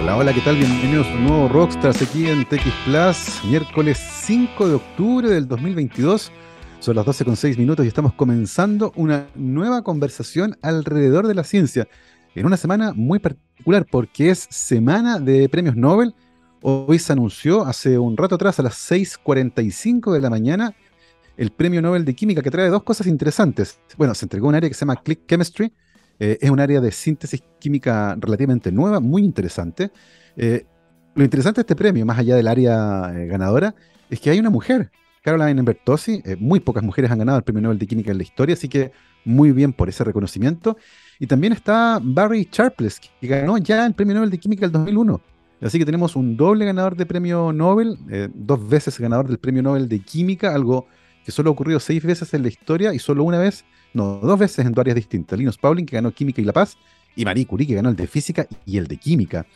Hola, hola, ¿qué tal? Bienvenidos a un nuevo Rockstars aquí en TX Plus, miércoles 5 de octubre del 2022. Son las 12 con 6 minutos y estamos comenzando una nueva conversación alrededor de la ciencia. En una semana muy particular porque es semana de premios Nobel. Hoy se anunció hace un rato atrás, a las 6.45 de la mañana, el premio Nobel de Química que trae dos cosas interesantes. Bueno, se entregó un área que se llama Click Chemistry, eh, es un área de síntesis química relativamente nueva, muy interesante. Eh, lo interesante de este premio, más allá del área eh, ganadora, es que hay una mujer, Caroline Bertozzi. muy pocas mujeres han ganado el premio Nobel de Química en la historia, así que muy bien por ese reconocimiento. Y también está Barry Sharpless, que ganó ya el premio Nobel de Química el 2001. Así que tenemos un doble ganador de premio Nobel, dos veces ganador del premio Nobel de Química, algo que solo ha ocurrido seis veces en la historia y solo una vez no, dos veces en dos áreas distintas. Linus Pauling, que ganó Química y La Paz, y Marie Curie, que ganó el de Física y el de Química.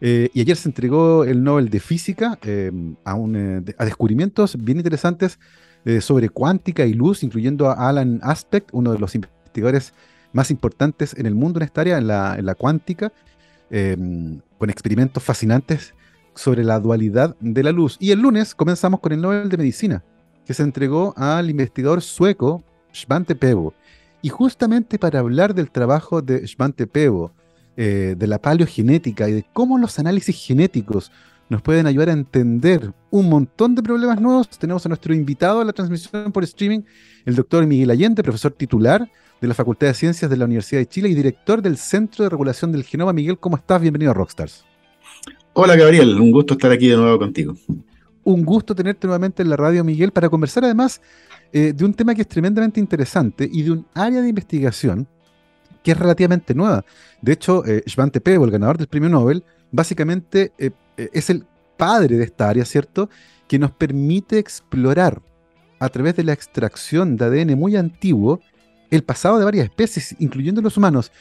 Eh, y ayer se entregó el Nobel de Física eh, a, un, eh, a, descubrimientos bien interesantes sobre cuántica y luz, incluyendo a Alan Aspect, uno de los investigadores más importantes en el mundo en esta área, en la, en la cuántica, con experimentos fascinantes sobre la dualidad de la luz. Y el lunes comenzamos con el Nobel de Medicina, que se entregó al investigador sueco Svante Pebo. Y justamente para hablar del trabajo de Svante Pebo, eh, de la paleogenética y de cómo los análisis genéticos nos pueden ayudar a entender un montón de problemas nuevos, tenemos a nuestro invitado a la transmisión por streaming, el doctor Miguel Allende, profesor titular de la Facultad de Ciencias de la Universidad de Chile y director del Centro de Regulación del Genoma. Miguel, ¿cómo estás? Bienvenido a Rockstars. Hola Gabriel, un gusto estar aquí de nuevo contigo. Un gusto tenerte nuevamente en la radio, Miguel, para conversar además eh, de un tema que es tremendamente interesante y de un área de investigación que es relativamente nueva. De hecho, eh, Svante Pebo, el ganador del premio Nobel, básicamente eh, eh, es el padre de esta área, ¿cierto? Que nos permite explorar a través de la extracción de ADN muy antiguo el pasado de varias especies, incluyendo los humanos.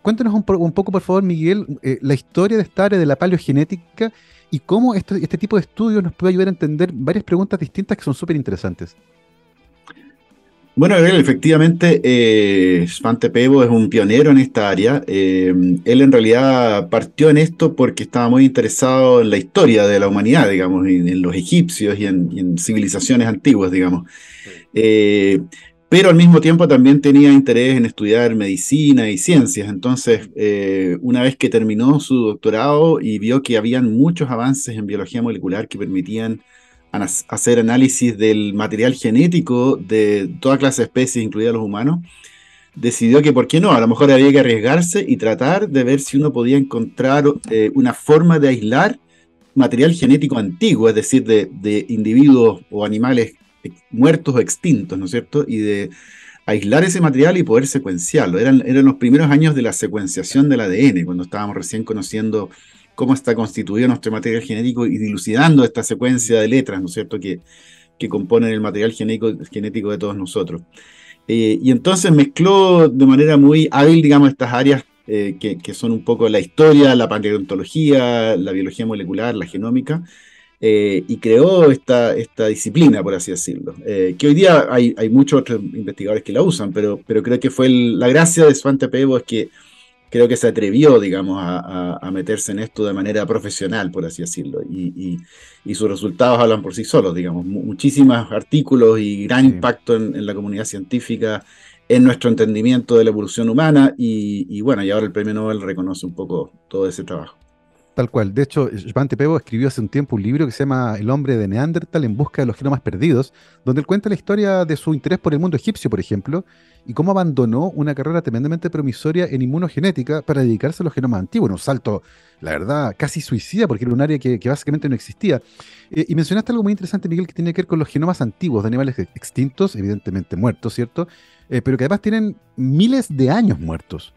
cuéntanos un, poco, por favor, Miguel, la historia de esta área de la paleogenética y cómo este tipo de estudios nos puede ayudar a entender varias preguntas distintas que son súper interesantes. Bueno, efectivamente, eh, Svante Pebo es un pionero en esta área. Eh, él en realidad partió en esto porque estaba muy interesado en la historia de la humanidad, digamos, en, los egipcios y en, civilizaciones antiguas, digamos. Eh, pero al mismo tiempo también tenía interés en estudiar medicina y ciencias. Entonces, eh, una vez que terminó su doctorado y vio que habían muchos avances en biología molecular que permitían hacer análisis del material genético de toda clase de especies, incluidos los humanos, decidió que, ¿por qué no? A lo mejor había que arriesgarse y tratar de ver si uno podía encontrar eh, una forma de aislar material genético antiguo, es decir, de, individuos o animales muertos o extintos, ¿no es cierto? Y de aislar ese material y poder secuenciarlo. Eran, eran los primeros años de la secuenciación del ADN, cuando estábamos recién conociendo cómo está constituido nuestro material genético y dilucidando esta secuencia de letras, ¿no es cierto?, que, que componen el material genético, genético de todos nosotros. Eh, y entonces mezcló de manera muy hábil, digamos, estas áreas eh, que, que, son un poco la historia, la paleontología, la biología molecular, la genómica, eh, y creó esta, esta disciplina, por así decirlo, que hoy día hay, hay muchos otros investigadores que la usan, pero, pero creo que fue la gracia de Svante Pebo es que creo que se atrevió, digamos, a, meterse en esto de manera profesional, por así decirlo, y, sus resultados hablan por sí solos, digamos, muchísimos artículos y gran impacto en, la comunidad científica, en nuestro entendimiento de la evolución humana, y, bueno, y ahora el premio Nobel reconoce un poco todo ese trabajo. Tal cual. De hecho, Svante Pebo escribió hace un tiempo un libro que se llama El hombre de Neandertal en busca de los genomas perdidos, donde él cuenta la historia de su interés por el mundo egipcio, por ejemplo, y cómo abandonó una carrera tremendamente promisoria en inmunogenética para dedicarse a los genomas antiguos. Un salto, la verdad, casi suicida, porque era un área que, básicamente no existía. Eh, y mencionaste algo muy interesante, Miguel, que tiene que ver con los genomas antiguos de animales extintos, evidentemente muertos, ¿cierto? Eh, pero que además tienen miles de años muertos.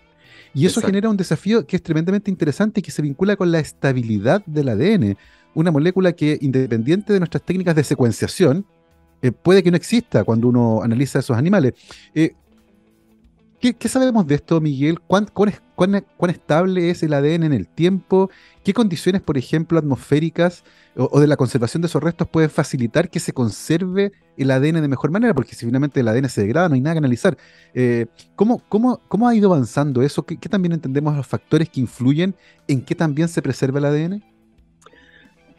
Y eso genera un desafío que es tremendamente interesante y que se vincula con la estabilidad del ADN, una molécula que independiente de nuestras técnicas de secuenciación, eh, puede que no exista cuando uno analiza esos animales. Eh, ¿Qué, sabemos de esto, Miguel? ¿Cuán, estable es el ADN en el tiempo? ¿Qué condiciones, por ejemplo, atmosféricas o, de la conservación de esos restos pueden facilitar que se conserve el ADN de mejor manera? Porque si finalmente el ADN se degrada, no hay nada que analizar. Eh, ¿cómo, ha ido avanzando eso? ¿Qué, también entendemos los factores que influyen en que también se preserva el ADN?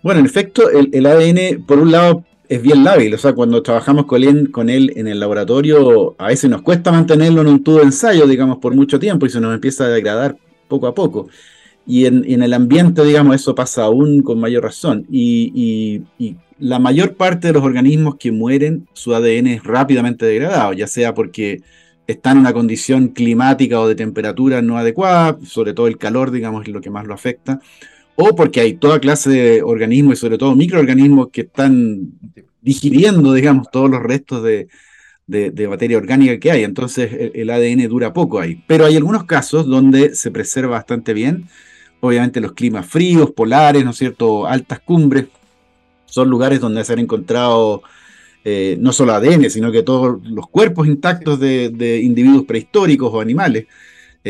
Bueno, en efecto, el ADN, por un lado, es bien lábil, o sea, cuando trabajamos con él, con él en el laboratorio, a veces nos cuesta mantenerlo en un tubo de ensayo, digamos, por mucho tiempo y se nos empieza a degradar poco a poco. Y en, el ambiente, digamos, eso pasa aún con mayor razón. Y, la mayor parte de los organismos que mueren, su ADN es rápidamente degradado, ya sea porque está en una condición climática o de temperatura no adecuada, sobre todo el calor, digamos, es lo que más lo afecta, o porque hay toda clase de organismos y sobre todo microorganismos que están digiriendo, digamos, todos los restos de, materia orgánica que hay. Entonces el, ADN dura poco ahí. Pero hay algunos casos donde se preserva bastante bien. Obviamente los climas fríos, polares, ¿no es cierto? Altas cumbres, son lugares donde se han encontrado eh, no solo ADN, sino que todos los cuerpos intactos de individuos prehistóricos o animales.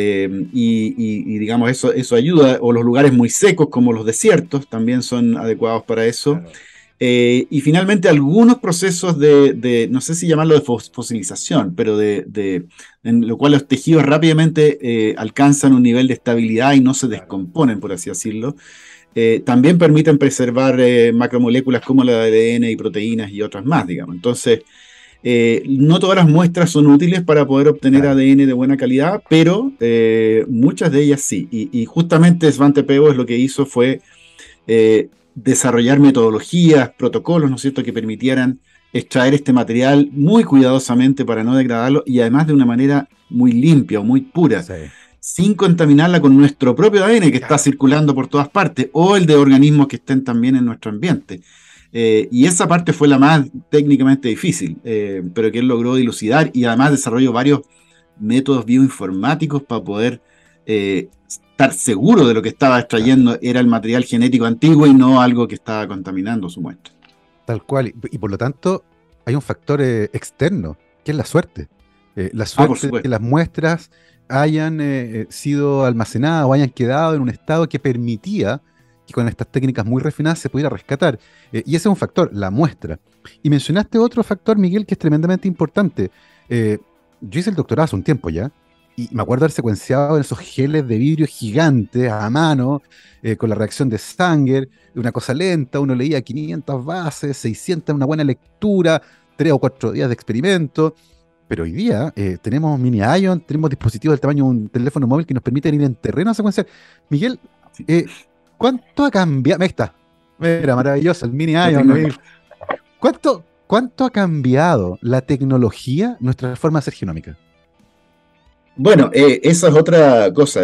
Eh, y, digamos, eso, eso ayuda, o los lugares muy secos como los desiertos también son adecuados para eso. Eh, y finalmente algunos procesos de, no sé si llamarlo de fosilización, pero de, en lo cual los tejidos rápidamente eh, alcanzan un nivel de estabilidad y no se descomponen, por así decirlo. también permiten preservar macromoléculas como la ADN y proteínas y otras más, digamos. Entonces, eh, no todas las muestras son útiles para poder obtener ADN de buena calidad, pero eh, muchas de ellas sí. Y, justamente Svante Pebo es lo que hizo fue eh, desarrollar metodologías, protocolos, ¿no es cierto?, que permitieran extraer este material muy cuidadosamente para no degradarlo y además de una manera muy limpia o muy pura. sin contaminarla con nuestro propio ADN que está circulando por todas partes o el de organismos que estén también en nuestro ambiente. Eh, y esa parte fue la más técnicamente difícil, eh, pero que él logró dilucidar y además desarrolló varios métodos bioinformáticos para poder eh, estar seguro de lo que estaba extrayendo era el material genético antiguo y no algo que estaba contaminando su muestra. Tal cual, y, por lo tanto hay un factor externo, que es la suerte. la ah, suerte de que las muestras hayan sido almacenadas o hayan quedado en un estado que permitía que con estas técnicas muy refinadas se pudiera rescatar. Eh, y ese es un factor, la muestra. Y mencionaste otro factor, Miguel, que es tremendamente importante. Eh, yo hice el doctorado hace un tiempo ya, y me acuerdo haber secuenciado en esos geles de vidrio gigantes a mano, eh, con la reacción de Sanger, una cosa lenta, uno leía 500 bases, 600, una buena lectura, tres o cuatro días de experimento. Pero hoy día tenemos mini ion, tenemos dispositivos del tamaño de un teléfono móvil que nos permiten ir en terreno a secuenciar. Miguel, ¿Cuánto ha cambiado? Ahí está. Mira, maravilloso, el mini Ion. ¿Cuánto, ¿Cuánto ha cambiado la tecnología, nuestra forma de ser genómica? Bueno, eh, esa es otra cosa.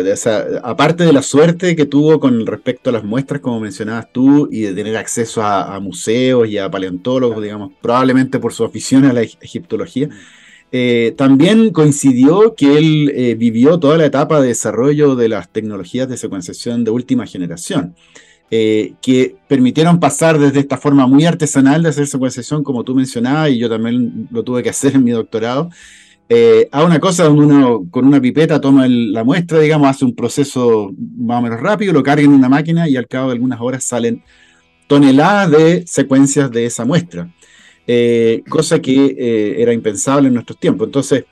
aparte de la suerte que tuvo con respecto a las muestras, como mencionabas tú, y de tener acceso a, museos y a paleontólogos, digamos, probablemente por su afición a la egiptología, eh, también coincidió que él eh, vivió toda la etapa de desarrollo de las tecnologías de secuenciación de última generación, eh, que permitieron pasar desde esta forma muy artesanal de hacer secuenciación, como tú mencionabas, y yo también lo tuve que hacer en mi doctorado, a una cosa donde uno con una pipeta toma la muestra, digamos, hace un proceso más o menos rápido, lo carga en una máquina y al cabo de algunas horas salen toneladas de secuencias de esa muestra. Eh, cosa que eh, era impensable en nuestros tiempos. Entonces,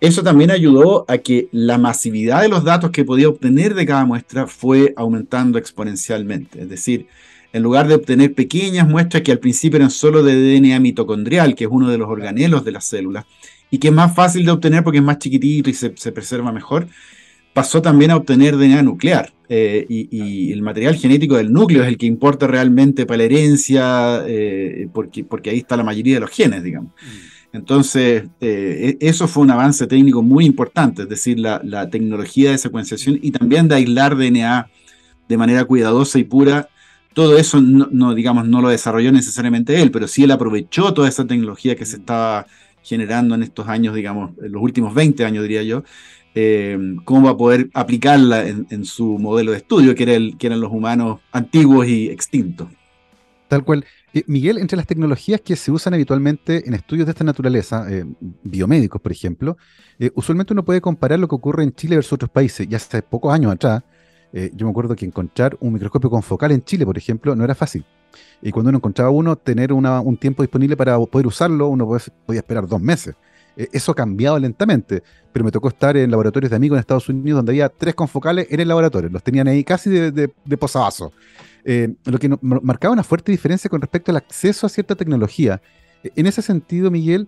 eso también ayudó a que la masividad de los datos que podía obtener de cada muestra fue aumentando exponencialmente. Es decir, en lugar de obtener pequeñas muestras que al principio eran solo de DNA mitocondrial, que es uno de los organelos de las células, y que es más fácil de obtener porque es más chiquitito y se preserva mejor, pasó también a obtener DNA nuclear. Eh, y, el material genético del núcleo es el que importa realmente para la herencia, eh, porque, porque ahí está la mayoría de los genes, digamos. Mm. Entonces, eh, e, eso fue un avance técnico muy importante, es decir, la, tecnología de secuenciación y también de aislar DNA de manera cuidadosa y pura. Todo eso no, digamos, no lo desarrolló necesariamente él, pero sí él aprovechó toda esa tecnología que se mm. estaba generando en estos años, digamos, en los últimos 20 años, diría yo, eh, cómo va a poder aplicarla en, su modelo de estudio, que, era el, que eran los humanos antiguos y extintos. Tal cual. Eh, Miguel, entre las tecnologías que se usan habitualmente en estudios de esta naturaleza, eh, biomédicos, por ejemplo, eh, usualmente uno puede comparar lo que ocurre en Chile versus otros países. Ya hace pocos años atrás, yo me acuerdo que encontrar un microscopio con focal en Chile, por ejemplo, no era fácil. Y cuando uno encontraba uno, tener un tiempo disponible para poder usarlo, uno podía esperar dos meses. Eso ha cambiado lentamente, pero me tocó estar en laboratorios de amigos en Estados Unidos donde había tres confocales en el laboratorio, los tenían ahí casi de, de, de posavasos. Eh, lo que marcaba una fuerte diferencia con respecto al acceso a cierta tecnología. E, en ese sentido, Miguel,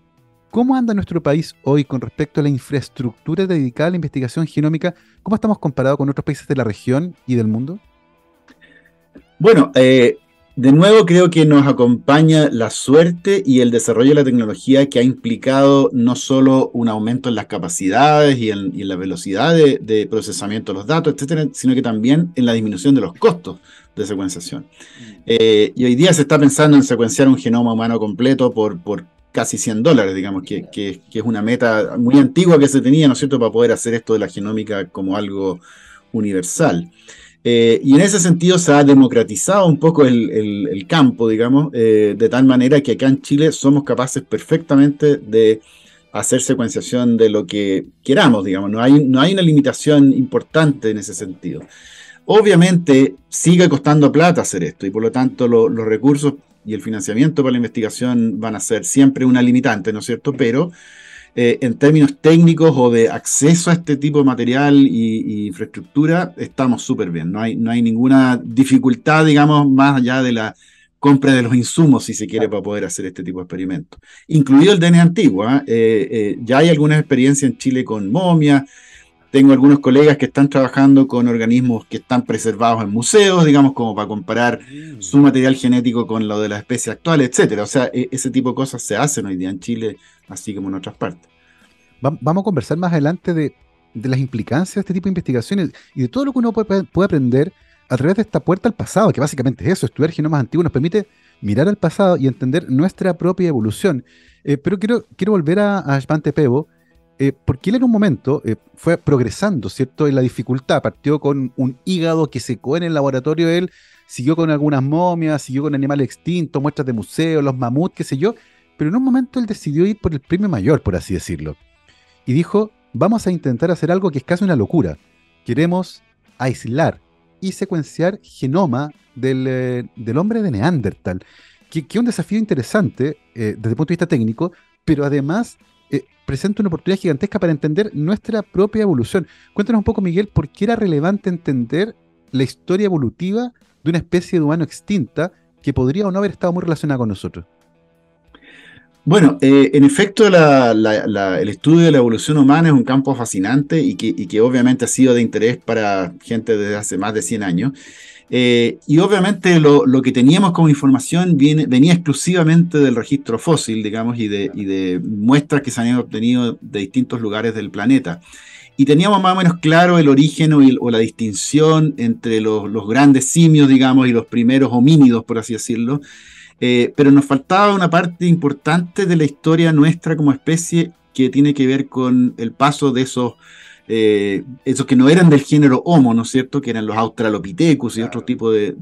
¿cómo anda nuestro país hoy con respecto a la infraestructura dedicada a la investigación genómica? ¿Cómo estamos comparados con otros países de la región y del mundo? Bueno, eh, de nuevo creo que nos acompaña la suerte y el desarrollo de la tecnología que ha implicado no solo un aumento en las capacidades y en, la velocidad de, de, procesamiento de los datos, etcétera, sino que también en la disminución de los costos de secuenciación. Mm. Eh, y hoy día se está pensando en secuenciar un genoma humano completo por, por casi 100 dólares, digamos, que, que, es una meta muy antigua que se tenía, ¿no es cierto?, para poder hacer esto de la genómica como algo universal. Eh, y en ese sentido se ha democratizado un poco el, el, campo, digamos, eh, de tal manera que acá en Chile somos capaces perfectamente de hacer secuenciación de lo que queramos, digamos, no hay, no hay una limitación importante en ese sentido. Obviamente sigue costando plata hacer esto y por lo tanto los recursos y el financiamiento para la investigación van a ser siempre una limitante, ¿no es cierto? Pero eh, en términos técnicos o de acceso a este tipo de material y, infraestructura, estamos súper bien. No hay, no hay ninguna dificultad, digamos, más allá de la compra de los insumos, si se quiere, para poder hacer este tipo de experimentos. Incluido el DNA antiguo. ¿ah? Eh, eh, ya hay algunas experiencias en Chile con momias, tengo algunos colegas que están trabajando con organismos que están preservados en museos, digamos, como para comparar su material genético con lo de las especies actuales, etcétera. O sea, e, ese tipo de cosas se hacen hoy día en Chile, así como en otras partes. Vamos a conversar más adelante de, las implicancias de este tipo de investigaciones y de todo lo que uno puede, aprender a través de esta puerta al pasado, que básicamente es eso, estudiar genomas antiguos nos permite mirar al pasado y entender nuestra propia evolución. Eh, pero quiero, quiero volver a, a Pebo, eh, porque él en un momento eh, fue progresando, ¿cierto? En la dificultad, partió con un hígado que secó en el laboratorio, él siguió con algunas momias, siguió con animales extintos, muestras de museo, los mamuts, qué sé yo, pero en un momento él decidió ir por el premio mayor, por así decirlo. Y dijo, vamos a intentar hacer algo que es casi una locura. Queremos aislar y secuenciar genoma del, eh, hombre de Neandertal, que es un desafío interesante desde el punto de vista técnico, pero además eh, presenta una oportunidad gigantesca para entender nuestra propia evolución. Cuéntanos un poco, Miguel, por qué era relevante entender la historia evolutiva de una especie de humano extinta que podría o no haber estado muy relacionada con nosotros. Bueno, eh, en efecto, el estudio de la evolución humana es un campo fascinante y que, y que, obviamente ha sido de interés para gente desde hace más de 100 años. Eh, y obviamente lo, que teníamos como información viene, venía exclusivamente del registro fósil, digamos, y de, de, muestras que se habían obtenido de distintos lugares del planeta. Y teníamos más o menos claro el origen o, la distinción entre los, grandes simios, digamos, y los primeros homínidos, por así decirlo. Eh, pero nos faltaba una parte importante de la historia nuestra como especie que tiene que ver con el paso de esos eh, esos que no eran del género Homo, ¿no es cierto? Que eran los Australopithecus y otro tipo de,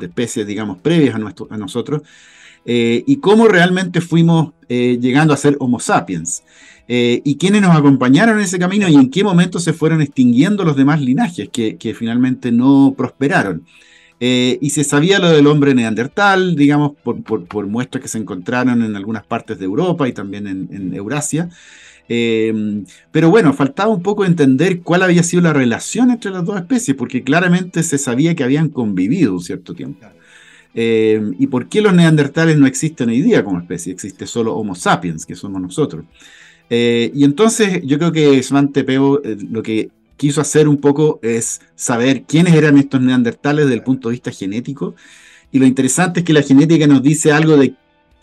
especies, digamos, previas a, nuestro, a nosotros, eh, y cómo realmente fuimos eh, llegando a ser Homo sapiens. y quiénes nos acompañaron en ese camino y en qué momento se fueron extinguiendo los demás linajes que, finalmente no prosperaron. y se sabía lo del hombre neandertal, digamos, por, muestras que se encontraron en algunas partes de Europa y también en, en Eurasia. Em, pero bueno, faltaba un poco entender cuál había sido la relación entre las dos especies, porque claramente se sabía que habían convivido un cierto tiempo. Em, ¿Y por qué los neandertales no existen hoy día como especie? Existe solo Homo sapiens, que somos nosotros. Eh, y entonces yo creo que Svante Peo eh, lo que quiso hacer un poco es saber quiénes eran estos neandertales desde el punto de vista genético. Y lo interesante es que la genética nos dice algo de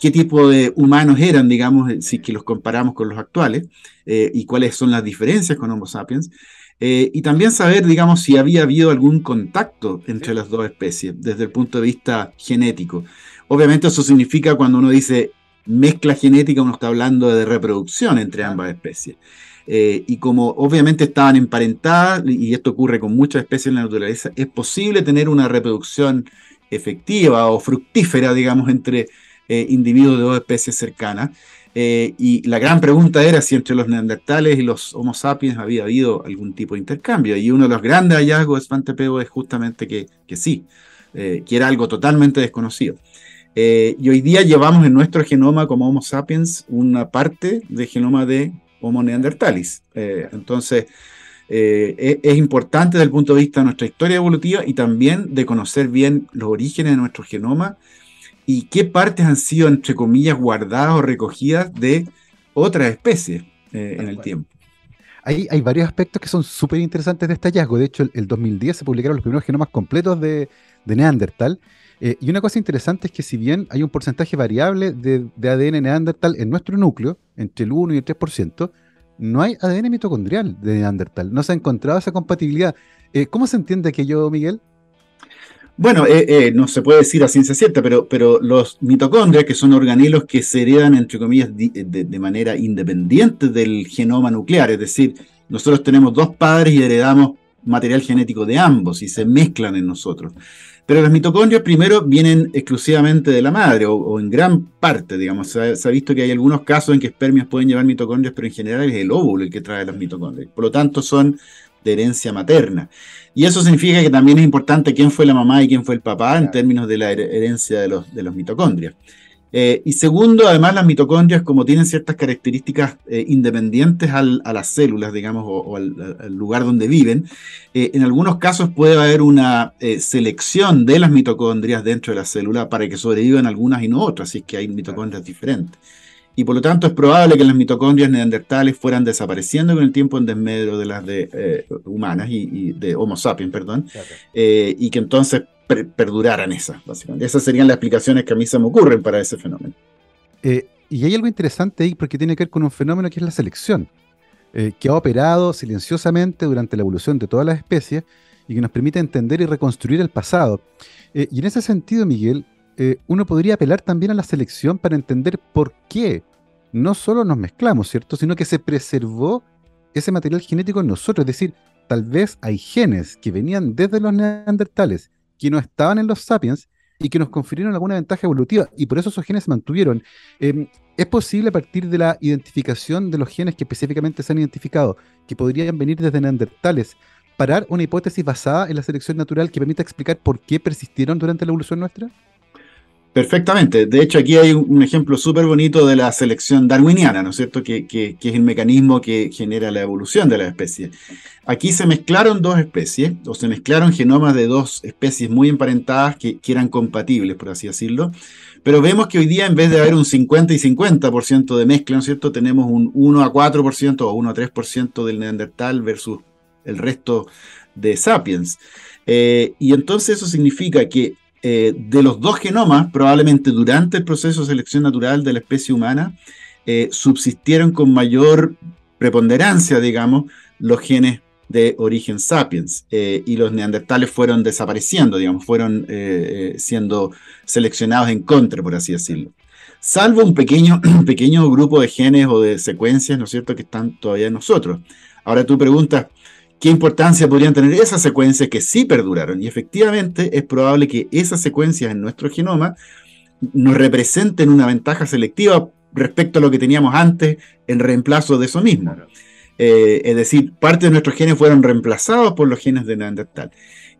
qué tipo de humanos eran, digamos, eh, si que los comparamos con los actuales, eh, y cuáles son las diferencias con Homo sapiens, eh, y también saber, digamos, si había habido algún contacto entre las dos especies desde el punto de vista genético. Obviamente eso significa cuando uno dice mezcla genética, uno está hablando de reproducción entre ambas especies. y como obviamente estaban emparentadas, y esto ocurre con muchas especies en la naturaleza, es posible tener una reproducción efectiva o fructífera, digamos, entre eh, individuos de dos especies cercanas. Eh, y la gran pregunta era si entre los neandertales y los Homo sapiens había habido algún tipo de intercambio. Y uno de los grandes hallazgos de Svante Pebo es justamente que, que sí, que era algo totalmente desconocido. y hoy día llevamos en nuestro genoma como Homo sapiens una parte del genoma de Homo neandertalis. entonces, eh, es, importante desde el punto de vista de nuestra historia evolutiva y también de conocer bien los orígenes de nuestro genoma y qué partes han sido, entre comillas, guardadas o recogidas de otras especies eh, en el tiempo. Hay, hay, varios aspectos que son súper interesantes de este hallazgo. De hecho, el, el, 2010 se publicaron los primeros genomas completos de, de Neandertal. Eh, y una cosa interesante es que si bien hay un porcentaje variable de, de, ADN Neandertal en nuestro núcleo, entre el 1 y el 3%, no hay ADN mitocondrial de Neandertal. No se ha encontrado esa compatibilidad. Eh, ¿Cómo se entiende aquello, Miguel? Bueno, eh, eh, no se puede decir a ciencia cierta, pero, pero los mitocondrias, que son organelos que se heredan, entre comillas, de, manera independiente del genoma nuclear, es decir, nosotros tenemos dos padres y heredamos material genético de ambos y se mezclan en nosotros. Pero las mitocondrias primero vienen exclusivamente de la madre o, en gran parte, digamos. Se ha, visto que hay algunos casos en que espermios pueden llevar mitocondrias, pero en general es el óvulo el que trae las mitocondrias. Por lo tanto, son de herencia materna. Y eso significa que también es importante quién fue la mamá y quién fue el papá en términos de la herencia de los, de los mitocondrias. Eh, y segundo, además las mitocondrias, como tienen ciertas características eh, independientes a las células, digamos, o, al, lugar donde viven, eh, en algunos casos puede haber una selección de las mitocondrias dentro de la célula para que sobrevivan algunas y no otras, si es que hay mitocondrias diferentes y por lo tanto es probable que las mitocondrias neandertales fueran desapareciendo con el tiempo en desmedro de las de eh, humanas y, de Homo sapiens, perdón, eh, y que entonces perduraran esas, básicamente. Esas serían las explicaciones que a mí se me ocurren para ese fenómeno. Eh, y hay algo interesante ahí porque tiene que ver con un fenómeno que es la selección, que ha operado silenciosamente durante la evolución de todas las especies y que nos permite entender y reconstruir el pasado. y en ese sentido, Miguel, eh, uno podría apelar también a la selección para entender por qué no solo nos mezclamos, ¿cierto? Sino que se preservó ese material genético en nosotros. Es decir, tal vez hay genes que venían desde los neandertales, que no estaban en los sapiens y que nos confirieron alguna ventaja evolutiva y por eso esos genes se mantuvieron. Em, ¿Es posible a partir de la identificación de los genes que específicamente se han identificado, que podrían venir desde neandertales, parar una hipótesis basada en la selección natural que permita explicar por qué persistieron durante la evolución nuestra? Perfectamente. De hecho, aquí hay un, ejemplo súper bonito de la selección darwiniana, ¿no es cierto? Que, es el mecanismo que genera la evolución de la especie. Aquí se mezclaron dos especies, o se mezclaron genomas de dos especies muy emparentadas que, eran compatibles, por así decirlo. Pero vemos que hoy día, en vez de haber un 50 y 50% de mezcla, ¿no es cierto? Tenemos un 1 a 4% o 1 a 3% del neandertal versus el resto de sapiens. Eh, y entonces eso significa que eh, de los dos genomas, probablemente durante el proceso de selección natural de la especie humana, eh, subsistieron con mayor preponderancia, digamos, los genes de origen sapiens eh, y los neandertales fueron desapareciendo, digamos, fueron siendo seleccionados en contra, por así decirlo. Salvo un pequeño, pequeño grupo de genes o de secuencias, ¿no es cierto?, que están todavía en nosotros. Ahora tú preguntas, qué importancia podrían tener esas secuencias que sí perduraron. Y efectivamente es probable que esas secuencias en nuestro genoma nos representen una ventaja selectiva respecto a lo que teníamos antes en reemplazo de eso mismo. Eh, es decir, parte de nuestros genes fueron reemplazados por los genes de Neandertal.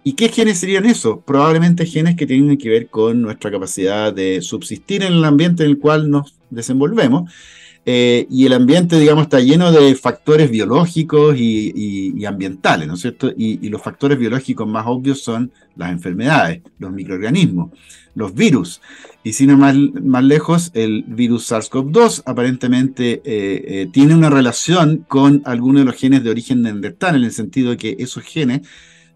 ¿Y qué genes serían esos? Probablemente genes que tienen que ver con nuestra capacidad de subsistir en el ambiente en el cual nos desenvolvemos eh, y el ambiente, digamos, está lleno de factores biológicos y, ambientales, ¿no es cierto? Y, los factores biológicos más obvios son las enfermedades, los microorganismos, los virus. Y sin ir más, más lejos, el virus SARS-CoV-2 aparentemente eh, eh, tiene una relación con algunos de los genes de origen neandertal, en el sentido de que esos genes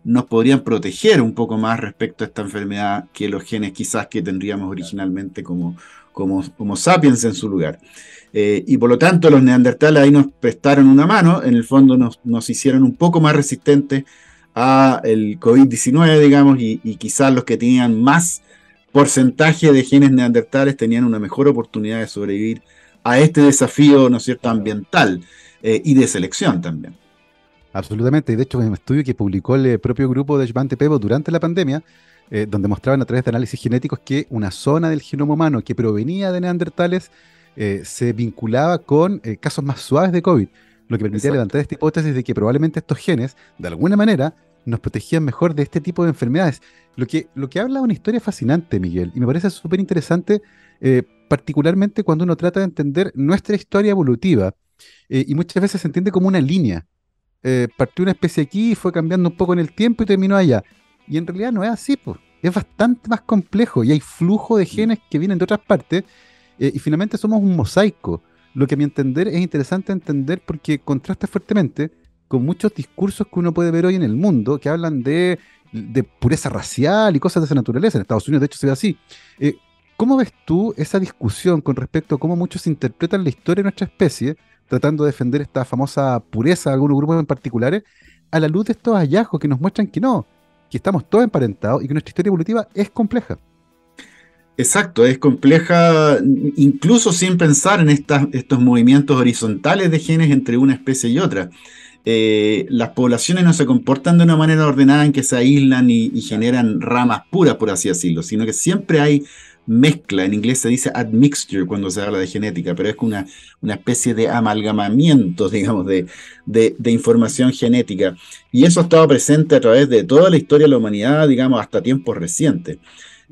nos podrían proteger un poco más respecto a esta enfermedad que los genes quizás que tendríamos originalmente como, como, como sapiens en su lugar. Eh, y por lo tanto los neandertales ahí nos prestaron una mano, en el fondo nos, nos hicieron un poco más resistentes a el COVID-19, digamos, y, quizás los que tenían más porcentaje de genes neandertales tenían una mejor oportunidad de sobrevivir a este desafío, ¿no es cierto?, ambiental eh, y de selección también. Absolutamente, y de hecho en un estudio que publicó el propio grupo de Svante Pevo durante la pandemia, eh, donde mostraban a través de análisis genéticos que una zona del genoma humano que provenía de neandertales eh, se vinculaba con eh, casos más suaves de COVID, lo que permitía levantar esta hipótesis de que probablemente estos genes, de alguna manera, nos protegían mejor de este tipo de enfermedades. Lo que, lo que habla de una historia fascinante, Miguel, y me parece súper interesante, particularmente cuando uno trata de entender nuestra historia evolutiva, y muchas veces se entiende como una línea. partió una especie aquí, fue cambiando un poco en el tiempo y terminó allá. Y en realidad no es así, pues. Es bastante más complejo y hay flujo de mm. genes que vienen de otras partes eh, y finalmente somos un mosaico. Lo que a mi entender es interesante entender porque contrasta fuertemente con muchos discursos que uno puede ver hoy en el mundo que hablan de, pureza racial y cosas de esa naturaleza. En Estados Unidos, de hecho, se ve así. Eh, ¿Cómo ves tú esa discusión con respecto a cómo muchos interpretan la historia de nuestra especie, tratando de defender esta famosa pureza de algunos grupos en particulares, a la luz de estos hallazgos que nos muestran que no, que estamos todos emparentados y que nuestra historia evolutiva es compleja. Exacto, es compleja incluso sin pensar en estos movimientos horizontales de genes entre una especie y otra. Eh, las poblaciones no se comportan de una manera ordenada en que se aíslan y, y, generan ramas puras, por así decirlo, sino que siempre hay mezcla, en inglés se dice admixture cuando se habla de genética, pero es una, una especie de amalgamamiento, digamos, de, de, información genética. Y eso ha estado presente a través de toda la historia de la humanidad, digamos, hasta tiempos recientes.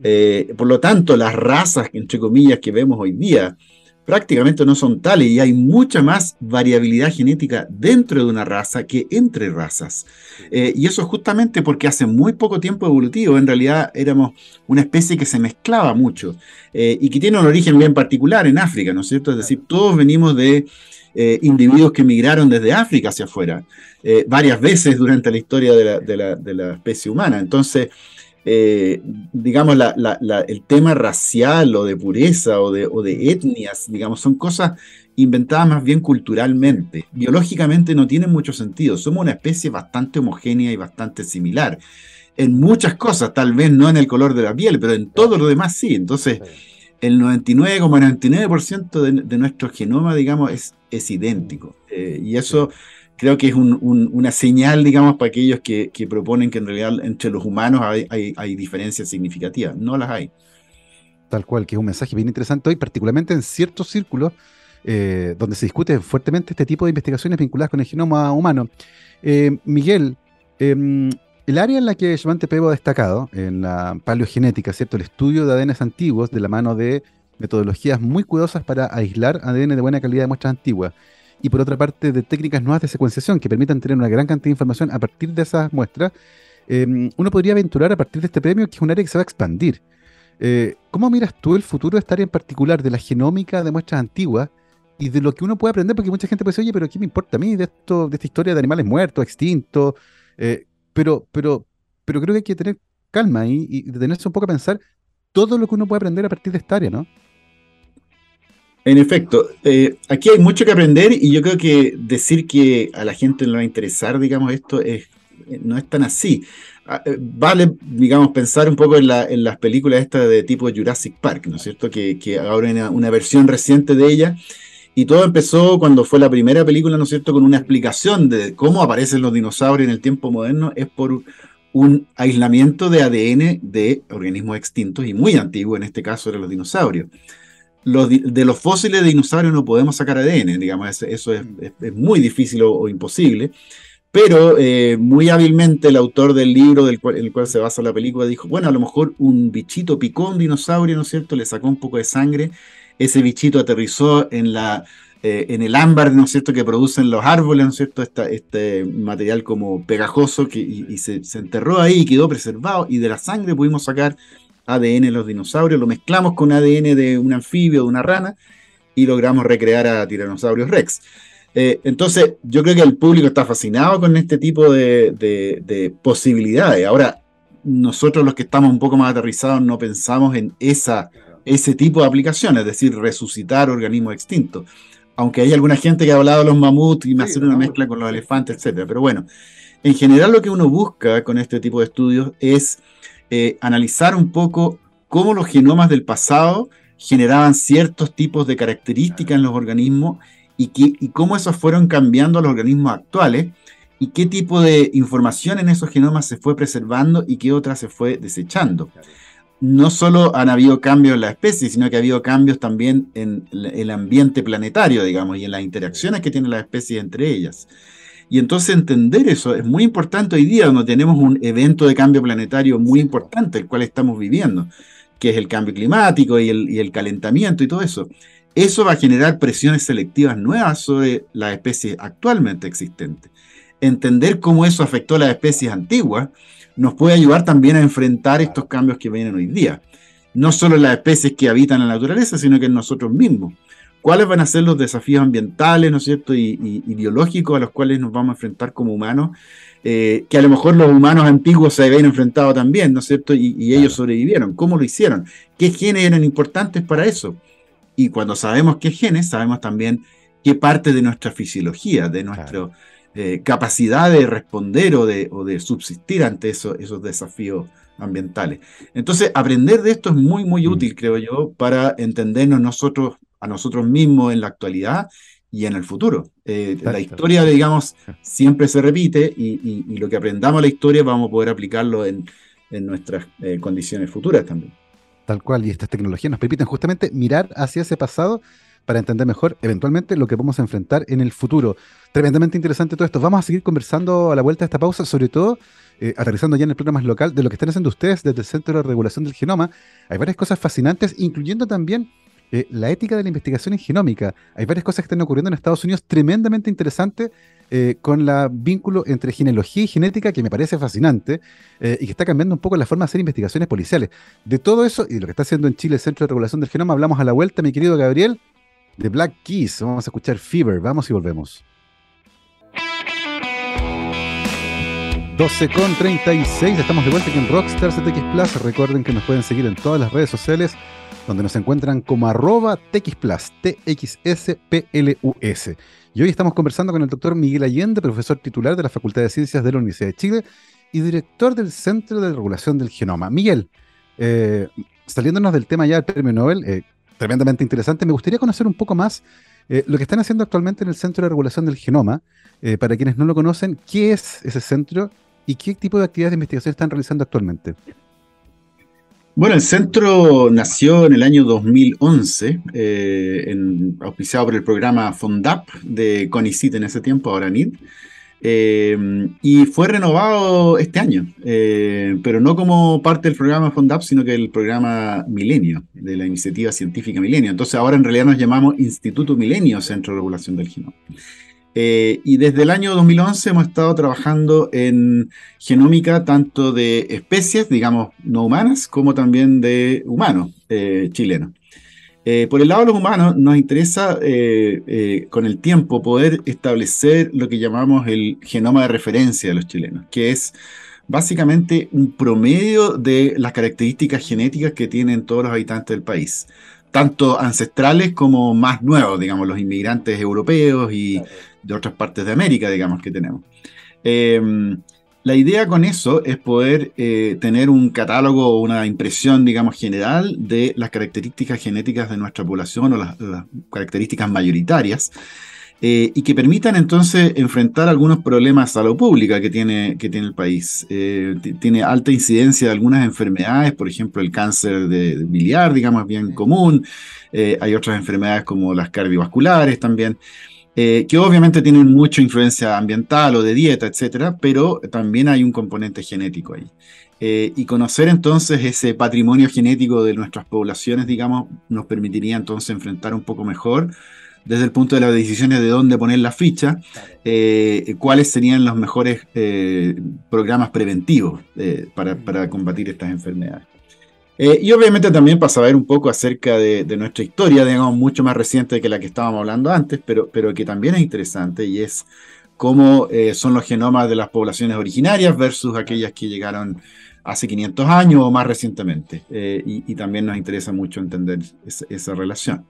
Eh, por lo tanto, las razas, entre comillas, que vemos hoy día, prácticamente no son tales y hay mucha más variabilidad genética dentro de una raza que entre razas. Eh, y eso es justamente porque hace muy poco tiempo evolutivo, en realidad éramos una especie que se mezclaba mucho eh, y que tiene un origen bien particular en África, ¿no es cierto? Es decir, todos venimos de individuos que migraron desde África hacia afuera varias veces durante la historia de la, de la especie humana. Entonces, eh, digamos, el tema racial o de pureza o de, etnias, digamos, son cosas inventadas más bien culturalmente. Biológicamente no tienen mucho sentido. Somos una especie bastante homogénea y bastante similar. En muchas cosas, tal vez no en el color de la piel, pero en todo lo demás sí. Entonces, el 99,99% de, de nuestro genoma, digamos, es, es idéntico. Eh, y eso creo que es una señal, digamos, para aquellos que, proponen que en realidad entre los humanos hay, diferencias significativas. No las hay. Tal cual, que es un mensaje bien interesante hoy, particularmente en ciertos círculos eh, donde se discute fuertemente este tipo de investigaciones vinculadas con el genoma humano. Eh, Miguel, em, el área en la que Shimante Pebo ha destacado, en la paleogenética, ¿cierto? El estudio de ADNs antiguos de la mano de metodologías muy cuidadosas para aislar ADN de buena calidad de muestras antiguas y por otra parte de técnicas nuevas de secuenciación que permitan tener una gran cantidad de información a partir de esas muestras, em, uno podría aventurar a partir de este premio que es un área que se va a expandir. Eh, ¿Cómo miras tú el futuro de esta área en particular, de la genómica de muestras antiguas y de lo que uno puede aprender? Porque mucha gente puede decir, oye, pero ¿qué me importa a mí de, esto, de esta historia de animales muertos, extintos? Eh, pero, pero, pero creo que hay que tener calma ahí y detenerse un poco a pensar todo lo que uno puede aprender a partir de esta área, ¿no? En efecto, eh, aquí hay mucho que aprender y yo creo que decir que a la gente le va a interesar, digamos, esto es, no es tan así. Ah, eh, vale, digamos, pensar un poco en, las películas estas de tipo Jurassic Park, ¿no es cierto? Que, ahora hay una, versión reciente de ella. Y todo empezó cuando fue la primera película, ¿no es cierto?, con una explicación de cómo aparecen los dinosaurios en el tiempo moderno, es por un aislamiento de ADN de organismos extintos y muy antiguos, en este caso eran los dinosaurios de los fósiles de dinosaurios no podemos sacar ADN, digamos, eso es, muy difícil o, imposible, pero eh, muy hábilmente el autor del libro del cual, en el cual se basa la película dijo, bueno, a lo mejor un bichito picó un dinosaurio, ¿no es cierto? Le sacó un poco de sangre, ese bichito aterrizó en la... Eh, en el ámbar, ¿no es cierto?, que producen los árboles, ¿no es cierto?, este material como pegajoso que, y, se, se, enterró ahí y quedó preservado, y de la sangre pudimos sacar ADN de los dinosaurios, lo mezclamos con ADN de un anfibio, de una rana, y logramos recrear a Tiranosaurios Rex. Eh, entonces, yo creo que el público está fascinado con este tipo de, posibilidades. Ahora, nosotros los que estamos un poco más aterrizados no pensamos en esa, ese tipo de aplicaciones, es decir, resucitar organismos extintos. Aunque hay alguna gente que ha hablado de los mamuts y me hace una mezcla con los elefantes, etc. Pero bueno, en general lo que uno busca con este tipo de estudios es eh, analizar un poco cómo los genomas del pasado generaban ciertos tipos de características en los organismos y, cómo esos fueron cambiando a los organismos actuales y qué tipo de información en esos genomas se fue preservando y qué otra se fue desechando. No solo han habido cambios en la especie, sino que ha habido cambios también en el ambiente planetario, digamos, y en las interacciones que tienen las especies entre ellas. Y entonces entender eso es muy importante hoy día, donde tenemos un evento de cambio planetario muy importante, el cual estamos viviendo, que es el cambio climático y el, y el calentamiento y todo eso. Eso va a generar presiones selectivas nuevas sobre las especies actualmente existentes entender cómo eso afectó a las especies antiguas nos puede ayudar también a enfrentar estos cambios que vienen hoy día. No solo en las especies que habitan la naturaleza, sino que en nosotros mismos. ¿Cuáles van a ser los desafíos ambientales, ¿no es cierto?, y, biológicos a los cuales nos vamos a enfrentar como humanos, eh, que a lo mejor los humanos antiguos se habían enfrentado también, ¿no es cierto?, y, ellos sobrevivieron. ¿Cómo lo hicieron? ¿Qué genes eran importantes para eso? Y cuando sabemos qué genes, sabemos también qué parte de nuestra fisiología, de nuestro... Eh, capacidad de responder o de, o de subsistir ante eso, esos desafíos ambientales. Entonces, aprender de esto es muy, muy mm. útil, creo yo, para entendernos nosotros, a nosotros mismos en la actualidad y en el futuro. Eh, la historia, digamos, siempre se repite y, lo que aprendamos la historia vamos a poder aplicarlo en, nuestras eh, condiciones futuras también. Tal cual, y estas tecnologías nos permiten justamente mirar hacia ese pasado para entender mejor eventualmente lo que vamos a enfrentar en el futuro. Tremendamente interesante todo esto. Vamos a seguir conversando a la vuelta de esta pausa, sobre todo eh, aterrizando ya en el plano más local de lo que están haciendo ustedes desde el Centro de Regulación del Genoma. Hay varias cosas fascinantes, incluyendo también eh, la ética de la investigación en genómica. Hay varias cosas que están ocurriendo en Estados Unidos tremendamente interesantes eh, con el vínculo entre genealogía y genética que me parece fascinante y que está cambiando un poco la forma de hacer investigaciones policiales. De todo eso y de lo que está haciendo en Chile el Centro de Regulación del Genoma, hablamos a la vuelta, mi querido Gabriel de Black Keys. Vamos a escuchar Fever. Vamos y volvemos. 12 con 36, estamos de vuelta aquí en Rockstar CTX Plus. Recuerden que nos pueden seguir en todas las redes sociales donde nos encuentran como arroba TX Plus, T-X-S-P-L-U-S. Y hoy estamos conversando con el doctor Miguel Allende, profesor titular de la Facultad de Ciencias de la Universidad de Chile y director del Centro de Regulación del Genoma. Miguel, eh, saliéndonos del tema ya del premio Nobel, eh, tremendamente interesante. Me gustaría conocer un poco más eh, lo que están haciendo actualmente en el Centro de Regulación del Genoma. Para quienes no lo conocen, ¿qué es ese centro y qué tipo de actividades de investigación están realizando actualmente? Bueno, el centro nació en el año 2011, eh, en, auspiciado por el programa FONDAP de CONICIT en ese tiempo, ahora NID. Eh, y fue renovado este año, eh, pero no como parte del programa FONDAP, sino que el programa Milenio, de la iniciativa científica Milenio. Entonces ahora en realidad nos llamamos Instituto Milenio Centro de Regulación del Genoma. Eh, y desde el año 2011 hemos estado trabajando en genómica tanto de especies, digamos, no humanas, como también de humanos chilenos. Eh, por el lado de los humanos, nos interesa eh, eh, con el tiempo poder establecer lo que llamamos el genoma de referencia de los chilenos, que es básicamente un promedio de las características genéticas que tienen todos los habitantes del país, tanto ancestrales como más nuevos, digamos, los inmigrantes europeos y de otras partes de América, digamos, que tenemos. La idea con eso es poder eh, tener un catálogo o una impresión, digamos, general de las características genéticas de nuestra población o las, características mayoritarias eh, y que permitan entonces enfrentar algunos problemas de salud pública que tiene, que tiene el país. Eh, tiene alta incidencia de algunas enfermedades, por ejemplo, el cáncer de, de biliar, digamos, bien común. hay otras enfermedades como las cardiovasculares también. Eh, que obviamente tienen mucha influencia ambiental o de dieta, etcétera, pero también hay un componente genético ahí. Eh, y conocer entonces ese patrimonio genético de nuestras poblaciones, digamos, nos permitiría entonces enfrentar un poco mejor desde el punto de las decisiones de dónde poner la ficha, eh, cuáles serían los mejores programas preventivos para combatir estas enfermedades. Eh, y obviamente también para saber un poco acerca de, nuestra historia, digamos, mucho más reciente que la que estábamos hablando antes, pero, pero que también es interesante y es cómo eh, son los genomas de las poblaciones originarias versus aquellas que llegaron hace 500 años o más recientemente. Eh, y, también nos interesa mucho entender esa, relación.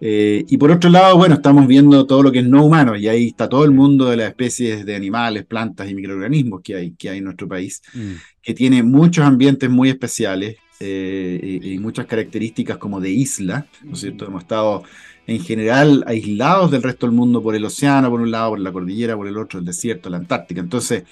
y por otro lado, bueno, estamos viendo todo lo que es no humano, y ahí está todo el mundo de las especies de animales, plantas y microorganismos que hay, que hay en nuestro país, mm. que tiene muchos ambientes muy especiales, eh, y, muchas características como de isla, ¿no es cierto? Hemos estado en general aislados del resto del mundo por el océano, por un lado, por la cordillera, por el otro, el desierto, la Antártica. Entonces,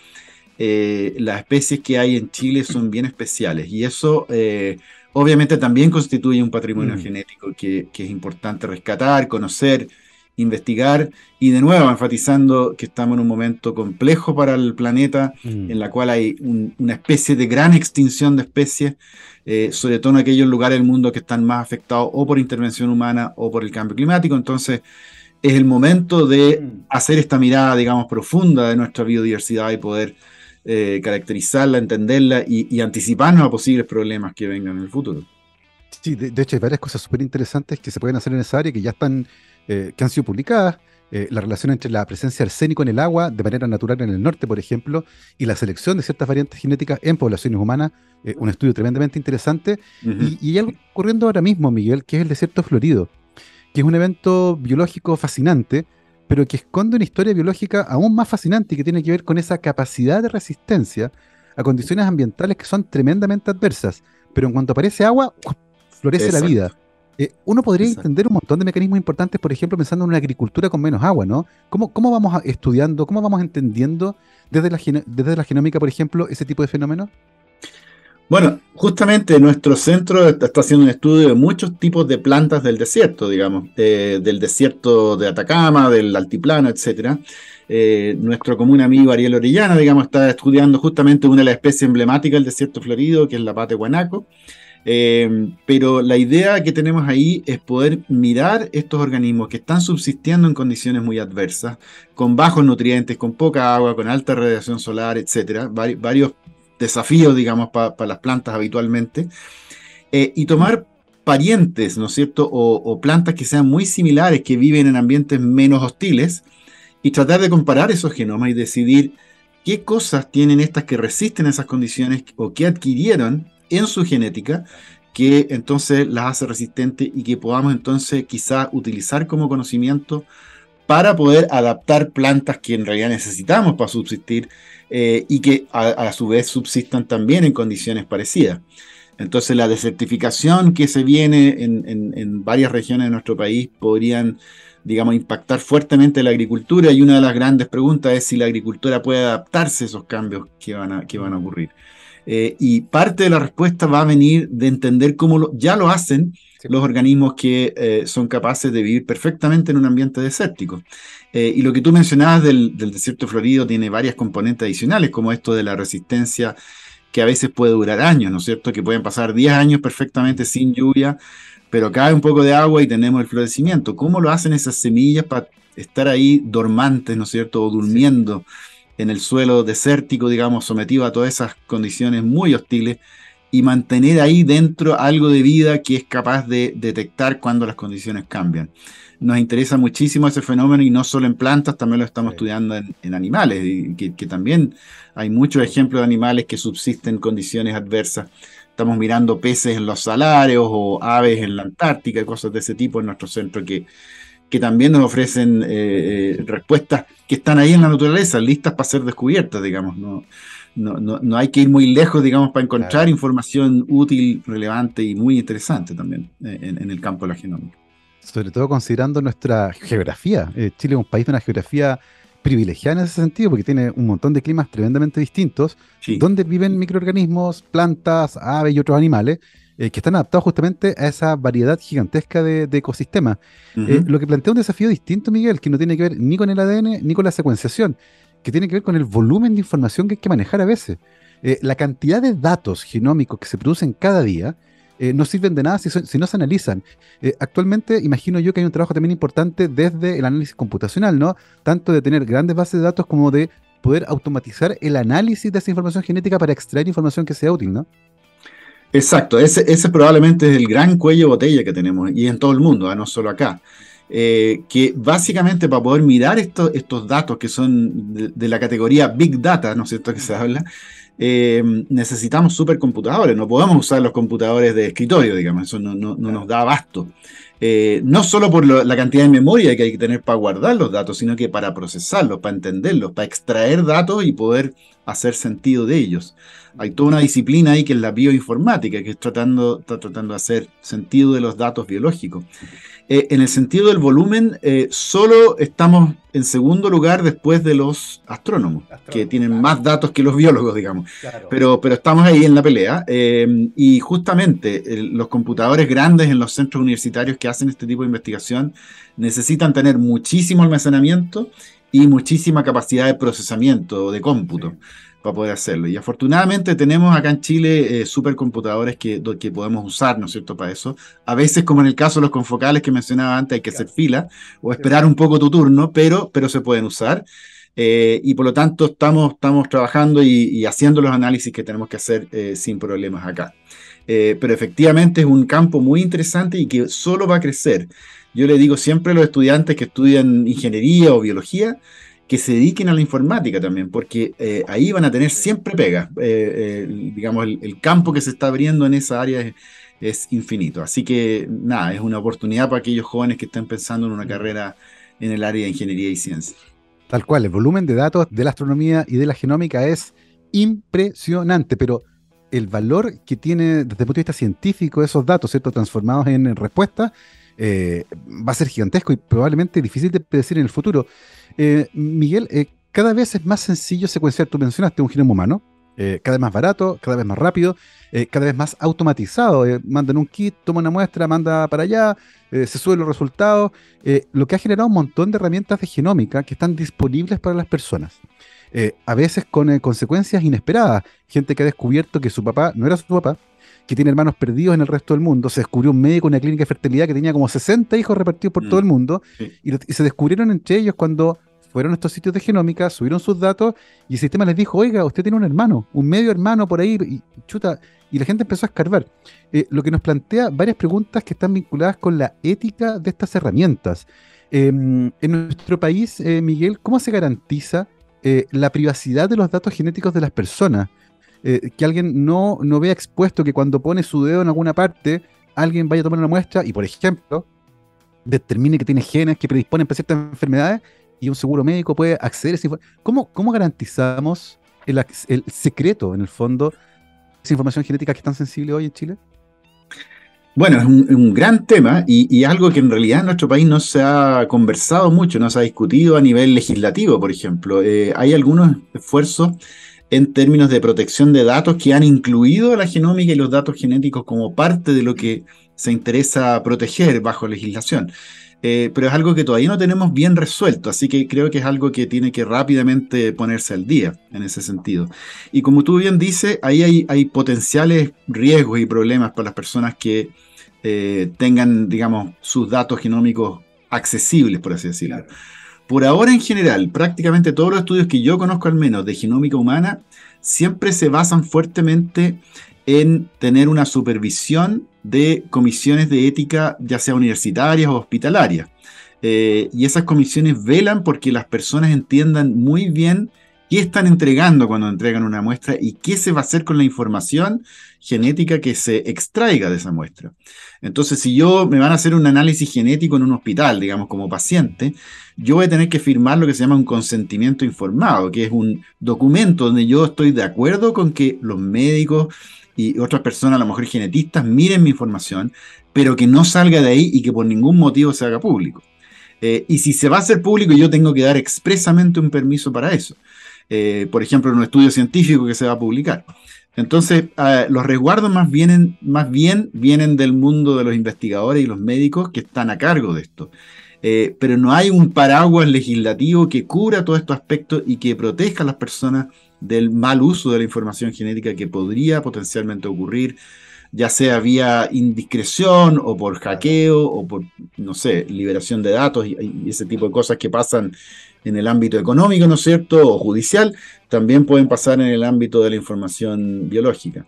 eh, las especies que hay en Chile son bien especiales y eso eh, obviamente también constituye un patrimonio mm. genético que, es importante rescatar, conocer, investigar y de nuevo enfatizando que estamos en un momento complejo para el planeta mm. en la cual hay una especie de gran extinción de especies, eh, sobre todo en aquellos lugares del mundo que están más afectados o por intervención humana o por el cambio climático. Entonces es el momento de mm. hacer esta mirada, digamos, profunda de nuestra biodiversidad y poder eh, caracterizarla, entenderla y, anticiparnos a posibles problemas que vengan en el futuro. Sí, de, hecho hay varias cosas súper interesantes que se pueden hacer en esa área que ya están, eh, que han sido publicadas. Eh, la relación entre la presencia de arsénico en el agua de manera natural en el norte, por ejemplo, y la selección de ciertas variantes genéticas en poblaciones humanas, un estudio tremendamente interesante. y, y, hay algo ocurriendo ahora mismo, Miguel, que es el desierto florido, que es un evento biológico fascinante, pero que esconde una historia biológica aún más fascinante y que tiene que ver con esa capacidad de resistencia a condiciones ambientales que son tremendamente adversas. Pero en cuanto aparece agua, florece la vida. Eh, uno podría entender un montón de mecanismos importantes, por ejemplo, pensando en una agricultura con menos agua, ¿no? ¿Cómo, cómo vamos estudiando, cómo vamos entendiendo desde la, desde la genómica, por ejemplo, ese tipo de fenómenos? Bueno, justamente nuestro centro está haciendo un estudio de muchos tipos de plantas del desierto, digamos, del desierto de Atacama, del altiplano, etc. Eh, nuestro común amigo Ariel Orellana, digamos, está estudiando justamente una de las especies emblemáticas del desierto florido, que es la pate guanaco. Eh, pero la idea que tenemos ahí es poder mirar estos organismos que están subsistiendo en condiciones muy adversas, con bajos nutrientes, con poca agua, con alta radiación solar, etcétera, varios desafío, digamos, para las plantas habitualmente, eh, y tomar parientes, ¿no es cierto?, o, plantas que sean muy similares, que viven en ambientes menos hostiles, y tratar de comparar esos genomas y decidir qué cosas tienen estas que resisten esas condiciones o que adquirieron en su genética que entonces las hace resistentes y que podamos entonces quizá utilizar como conocimiento para poder adaptar plantas que en realidad necesitamos para subsistir eh, y que a, su vez subsistan también en condiciones parecidas. Entonces la desertificación que se viene en, varias regiones de nuestro país podrían, digamos, impactar fuertemente la agricultura y una de las grandes preguntas es si la agricultura puede adaptarse a esos cambios que van a, que van a ocurrir. Eh, y parte de la respuesta va a venir de entender cómo ya lo hacen los organismos que eh, son capaces de vivir perfectamente en un ambiente desértico. Eh, y lo que tú mencionabas del, desierto florido tiene varias componentes adicionales, como esto de la resistencia que a veces puede durar años, ¿no es cierto? Que pueden pasar 10 años perfectamente sin lluvia, pero cae un poco de agua y tenemos el florecimiento. ¿Cómo lo hacen esas semillas para estar ahí dormantes, ¿no es cierto? O durmiendo en el suelo desértico, digamos, sometido a todas esas condiciones muy hostiles y mantener ahí dentro algo de vida que es capaz de detectar cuando las condiciones cambian. Nos interesa muchísimo ese fenómeno y no solo en plantas, también lo estamos estudiando en, animales, y que, también hay muchos ejemplos de animales que subsisten en condiciones adversas. Estamos mirando peces en los salarios o aves en la Antártica y cosas de ese tipo en nuestro centro que, que también nos ofrecen eh, eh, respuestas que están ahí en la naturaleza, listas para ser descubiertas, digamos. ¿no? no, no, hay que ir muy lejos, digamos, para encontrar información útil, relevante y muy interesante también eh, en, el campo de la genómica. Sobre todo considerando nuestra geografía. Eh, Chile es un país de una geografía privilegiada en ese sentido, porque tiene un montón de climas tremendamente distintos, donde viven microorganismos, plantas, aves y otros animales, eh, que están adaptados justamente a esa variedad gigantesca de, ecosistemas. lo que plantea un desafío distinto, Miguel, que no tiene que ver ni con el ADN ni con la secuenciación, que tiene que ver con el volumen de información que hay que manejar a veces. Eh, la cantidad de datos genómicos que se producen cada día eh, no sirven de nada si, no se analizan. Eh, actualmente imagino yo que hay un trabajo también importante desde el análisis computacional, ¿no? Tanto de tener grandes bases de datos como de poder automatizar el análisis de esa información genética para extraer información que sea útil, ¿no? Exacto, ese, ese probablemente es el gran cuello de botella que tenemos y en todo el mundo, ¿ah? no solo acá. Eh, que básicamente para poder mirar estos, estos datos que son de, la categoría Big Data, ¿no es cierto?, que se habla, eh, necesitamos supercomputadores, no podemos usar los computadores de escritorio, digamos, eso no, nos da abasto. Eh, no solo por la cantidad de memoria que hay que tener para guardar los datos, sino que para procesarlos, para entenderlos, para extraer datos y poder hacer sentido de ellos. Hay toda una disciplina ahí que es la bioinformática, que es tratando, está tratando de hacer sentido de los datos biológicos. Eh, en el sentido del volumen, eh, solo estamos en segundo lugar después de los astrónomos, que tienen más datos que los biólogos, digamos. Pero, pero estamos ahí en la pelea. Eh, y justamente los computadores grandes en los centros universitarios que hacen este tipo de investigación necesitan tener muchísimo almacenamiento y muchísima capacidad de procesamiento, de cómputo para poder hacerlo. Y afortunadamente tenemos acá en Chile eh, supercomputadores que, que podemos usar, ¿no es cierto?, para eso. A veces, como en el caso de los confocales que mencionaba antes, hay que hacer fila o esperar un poco tu turno, pero, pero se pueden usar. Eh, y por lo tanto estamos, estamos trabajando y, haciendo los análisis que tenemos que hacer eh, sin problemas acá. pero efectivamente es un campo muy interesante y que solo va a crecer. Yo le digo siempre a los estudiantes que estudian ingeniería o biología, que se dediquen a la informática también, porque eh, ahí van a tener siempre pega. Eh, eh, digamos, el, campo que se está abriendo en esa área es, infinito. Así que nada, es una oportunidad para aquellos jóvenes que estén pensando en una carrera en el área de ingeniería y ciencia. Tal cual, el volumen de datos de la astronomía y de la genómica es impresionante, pero el valor que tiene desde el punto de vista científico esos datos, ¿cierto? Transformados en respuestas, va a ser gigantesco y probablemente difícil de predecir en el futuro. Eh, Miguel, eh, cada vez es más sencillo secuenciar, tú mencionaste un genoma humano, eh, cada vez más barato, cada vez más rápido, cada vez más automatizado. mandan un kit, toma una muestra, manda para allá, se suben los resultados, lo que ha generado un montón de herramientas de genómica que están disponibles para las personas. a veces con consecuencias inesperadas. Gente que ha descubierto que su papá no era su papá, que tiene hermanos perdidos en el resto del mundo. Se descubrió un médico en una clínica de fertilidad que tenía como 60 hijos repartidos por todo el mm, mundo. Y, se descubrieron entre ellos cuando fueron a estos sitios de genómica, subieron sus datos y el sistema les dijo, oiga, usted tiene un hermano, un medio hermano por ahí, y chuta, y la gente empezó a escarbar. Eh, lo que nos plantea varias preguntas que están vinculadas con la ética de estas herramientas. Em, en nuestro país, eh, Miguel, ¿cómo se garantiza eh, la privacidad de los datos genéticos de las personas? Eh, que alguien no, no vea expuesto que cuando pone su dedo en alguna parte, alguien vaya a tomar una muestra y, por ejemplo, determine que tiene genes que predisponen para ciertas enfermedades y un seguro médico puede acceder a esa información. ¿Cómo, ¿Cómo garantizamos el, el secreto, en el fondo, de esa información genética que es tan sensible hoy en Chile? Bueno, es un, gran tema y, algo que en realidad en nuestro país no se ha conversado mucho, no se ha discutido a nivel legislativo, por ejemplo. Eh, hay algunos esfuerzos en términos de protección de datos que han incluido la genómica y los datos genéticos como parte de lo que se interesa proteger bajo legislación. Eh, pero es algo que todavía no tenemos bien resuelto, así que creo que es algo que tiene que rápidamente ponerse al día en ese sentido. Y como tú bien dices, ahí hay, potenciales riesgos y problemas para las personas que eh, tengan, digamos, sus datos genómicos accesibles, por así decirlo. Por ahora en general, prácticamente todos los estudios que yo conozco al menos de genómica humana siempre se basan fuertemente en tener una supervisión de comisiones de ética, ya sea universitarias o hospitalarias. Eh, y esas comisiones velan porque las personas entiendan muy bien qué están entregando cuando entregan una muestra y qué se va a hacer con la información genética que se extraiga de esa muestra. Entonces, si yo me van a hacer un análisis genético en un hospital, digamos, como paciente, yo voy a tener que firmar lo que se llama un consentimiento informado, que es un documento donde yo estoy de acuerdo con que los médicos y otras personas, a lo mejor genetistas, miren mi información, pero que no salga de ahí y que por ningún motivo se haga público. Eh, y si se va a hacer público, yo tengo que dar expresamente un permiso para eso. Eh, por ejemplo, en un estudio científico que se va a publicar. Entonces, ah, los resguardos más, vienen, más bien vienen del mundo de los investigadores y los médicos que están a cargo de esto. Eh, pero no hay un paraguas legislativo que cubra todos estos aspectos y que proteja a las personas del mal uso de la información genética que podría potencialmente ocurrir, ya sea vía indiscreción o por hackeo o por, no sé, liberación de datos y, ese tipo de cosas que pasan en el ámbito económico, ¿no es cierto?, o judicial, también pueden pasar en el ámbito de la información biológica.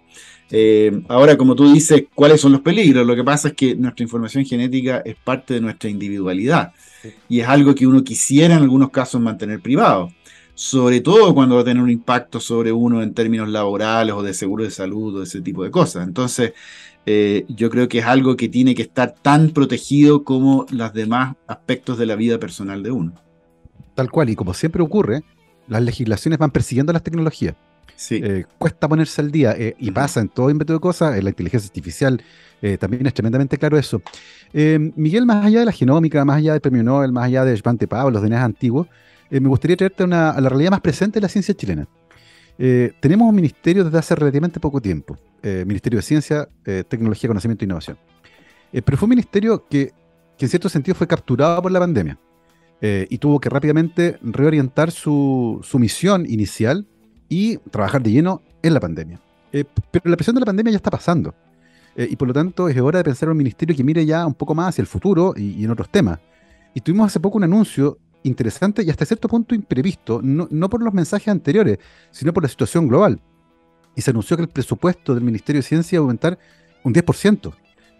Eh, ahora, como tú dices, ¿cuáles son los peligros? Lo que pasa es que nuestra información genética es parte de nuestra individualidad y es algo que uno quisiera en algunos casos mantener privado. sobre todo cuando va a tener un impacto sobre uno en términos laborales o de seguro de salud o ese tipo de cosas. Entonces, eh, yo creo que es algo que tiene que estar tan protegido como los demás aspectos de la vida personal de uno. Tal cual, y como siempre ocurre, las legislaciones van persiguiendo las tecnologías. Sí. Eh, cuesta ponerse al día eh, y pasa en todo invento de cosas, en la inteligencia artificial también es tremendamente claro eso. Miguel, más allá de la genómica, más allá del premio Nobel, más allá de Svante Pablo, los DNA antiguos, me gustaría traerte a la realidad más presente de la ciencia chilena. Eh, tenemos un ministerio desde hace relativamente poco tiempo, eh, Ministerio de Ciencia, eh, Tecnología, Conocimiento e Innovación. pero fue un ministerio que, en cierto sentido fue capturado por la pandemia y tuvo que rápidamente reorientar su, misión inicial y trabajar de lleno en la pandemia. pero la presión de la pandemia ya está pasando y por lo tanto es hora de pensar en un ministerio que mire ya un poco más hacia el futuro y, en otros temas. Y tuvimos hace poco un anuncio interesante y hasta cierto punto imprevisto, no, por los mensajes anteriores, sino por la situación global. Y se anunció que el presupuesto del Ministerio de Ciencia va a aumentar un 10%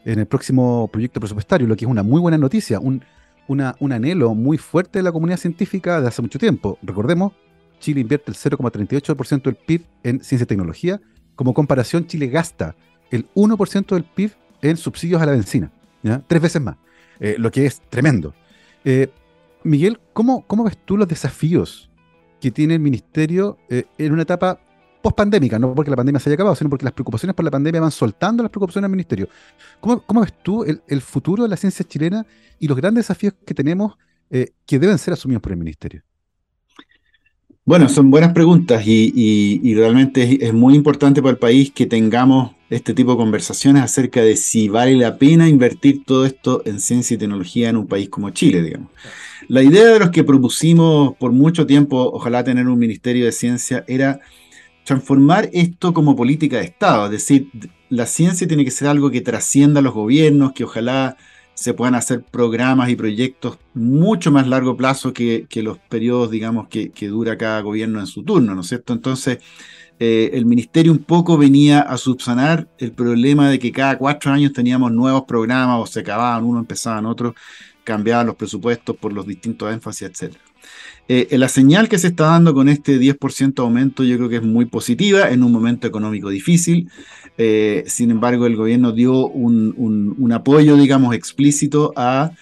en el próximo proyecto presupuestario, lo que es una muy buena noticia, un, un anhelo muy fuerte de la comunidad científica de hace mucho tiempo. Recordemos, Chile invierte el 0,38% del PIB en ciencia y tecnología. Como comparación, Chile gasta el 1% del PIB en subsidios a la benzina, tres veces más, eh, lo que es tremendo. Eh, Miguel, ¿cómo, ¿cómo ves tú los desafíos que tiene el ministerio eh, en una etapa post-pandémica? No porque la pandemia se haya acabado, sino porque las preocupaciones por la pandemia van soltando las preocupaciones del ministerio. ¿Cómo, ves tú el, futuro de la ciencia chilena y los grandes desafíos que tenemos que deben ser asumidos por el ministerio? Bueno, son buenas preguntas y, realmente es, muy importante para el país que tengamos este tipo de conversaciones acerca de si vale la pena invertir todo esto en ciencia y tecnología en un país como Chile, digamos. La idea de los que propusimos por mucho tiempo, ojalá tener un Ministerio de Ciencia, era transformar esto como política de Estado, es decir, la ciencia tiene que ser algo que trascienda a los gobiernos, que ojalá se puedan hacer programas y proyectos mucho más largo plazo que, los periodos, digamos, que, dura cada gobierno en su turno, ¿no es cierto? Entonces, eh, el ministerio un poco venía a subsanar el problema de que cada cuatro años teníamos nuevos programas o se acababan uno, empezaban otros, cambiaban los presupuestos por los distintos énfasis, etc. Eh, la señal que se está dando con este 10% aumento yo creo que es muy positiva en un momento económico difícil. Eh, sin embargo, el gobierno dio un, apoyo, digamos, explícito a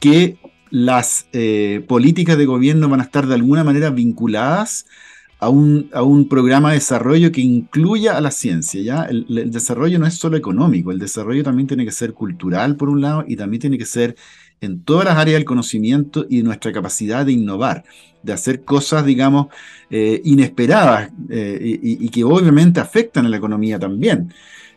que las eh, políticas de gobierno van a estar de alguna manera vinculadas a un, a un programa de desarrollo que incluya a la ciencia. ¿ya? El, desarrollo no es solo económico, el desarrollo también tiene que ser cultural, por un lado, y también tiene que ser en todas las áreas del conocimiento y nuestra capacidad de innovar, de hacer cosas, digamos, eh, inesperadas eh, y, que obviamente afectan a la economía también.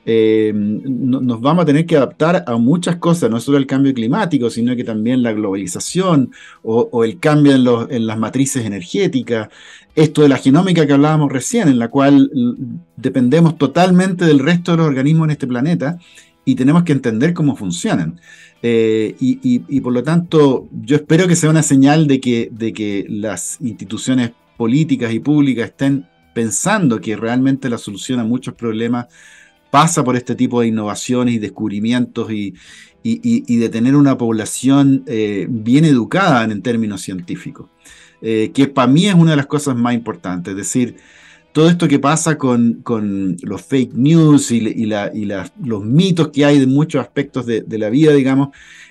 Eh, nos vamos a tener que adaptar a muchas cosas, no solo el cambio climático, sino que también la globalización o, el cambio en, en, las matrices energéticas, esto de la genómica que hablábamos recién, en la cual dependemos totalmente del resto de los organismos en este planeta y tenemos que entender cómo funcionan. Eh, y, por lo tanto, yo espero que sea una señal de que, de que las instituciones políticas y públicas estén pensando que realmente la solución a muchos problemas pasa por este tipo de innovaciones y descubrimientos y, de tener una población eh, bien educada en, términos científicos, eh, que para mí es una de las cosas más importantes. Es decir, todo esto que pasa con, los fake news y, los mitos que hay de muchos aspectos de, la vida, digamos,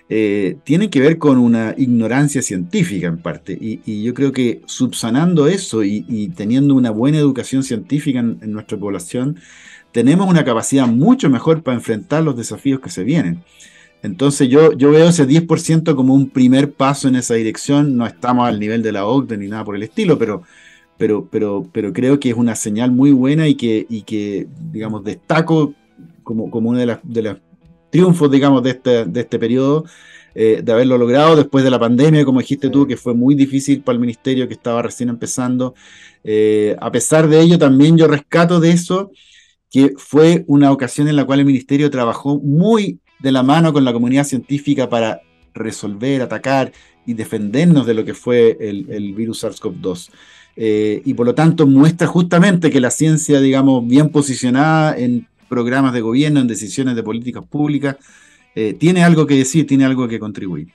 eh, tienen que ver con una ignorancia científica en parte. Y, yo creo que subsanando eso y, teniendo una buena educación científica en, nuestra población, tenemos una capacidad mucho mejor para enfrentar los desafíos que se vienen. Entonces yo, yo veo ese 10% como un primer paso en esa dirección. No estamos al nivel de la OCDE ni nada por el estilo, pero pero, pero, pero creo que es una señal muy buena y que, y que digamos, destaco como, como uno de los de triunfos, digamos, de este, de este periodo, eh, de haberlo logrado después de la pandemia, como dijiste tú, que fue muy difícil para el ministerio que estaba recién empezando. Eh, a pesar de ello, también yo rescato de eso que fue una ocasión en la cual el ministerio trabajó muy de la mano con la comunidad científica para resolver, atacar y defendernos de lo que fue el, el virus SARS-CoV-2. Eh, y por lo tanto muestra justamente que la ciencia, digamos, bien posicionada en programas de gobierno, en decisiones de políticas públicas, eh, tiene algo que decir, tiene algo que contribuir.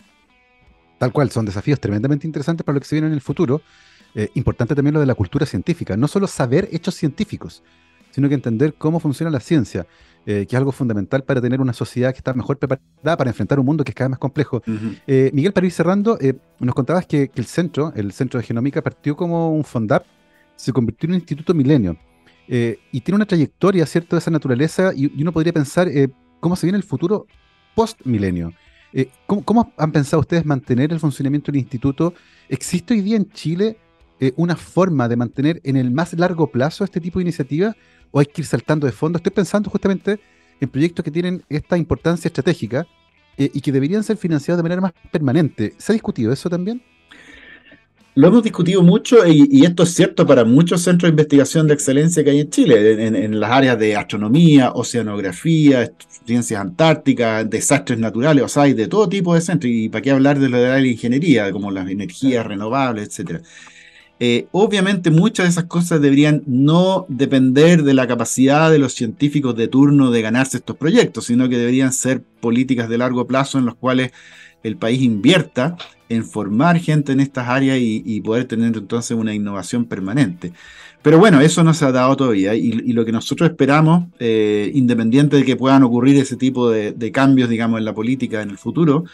Tal cual, son desafíos tremendamente interesantes para lo que se viene en el futuro. Eh, importante también lo de la cultura científica, no solo saber hechos científicos, sino que entender cómo funciona la ciencia, eh, que es algo fundamental para tener una sociedad que está mejor preparada para enfrentar un mundo que es cada vez más complejo. Eh, Miguel, para ir cerrando, nos contabas que, el centro, el Centro de Genómica, partió como un FONDAP, se convirtió en un instituto milenio, y tiene una trayectoria, ¿cierto?, de esa naturaleza, y, y uno podría pensar cómo se viene el futuro post-milenio. ¿cómo, han pensado ustedes mantener el funcionamiento del instituto? ¿Existe hoy día en Chile eh, una forma de mantener en el más largo plazo este tipo de iniciativas o hay que ir saltando de fondo? Estoy pensando justamente en proyectos que tienen esta importancia estratégica eh, y que deberían ser financiados de manera más permanente. ¿Se ha discutido eso también? Lo hemos discutido mucho y, esto es cierto para muchos centros de investigación de excelencia que hay en Chile, en, las áreas de astronomía, oceanografía, ciencias antárticas, desastres naturales, o sea, hay de todo tipo de centros. Y para qué hablar de lo de la ingeniería, como las energías renovables, etcétera. Eh, obviamente muchas de esas cosas deberían no depender de la capacidad de los científicos de turno de ganarse estos proyectos, sino que deberían ser políticas de largo plazo en las cuales el país invierta en formar gente en estas áreas y, poder tener entonces una innovación permanente. Pero bueno, eso no se ha dado todavía y, lo que nosotros esperamos, eh, independiente de que puedan ocurrir ese tipo de, cambios, digamos, en la política en el futuro,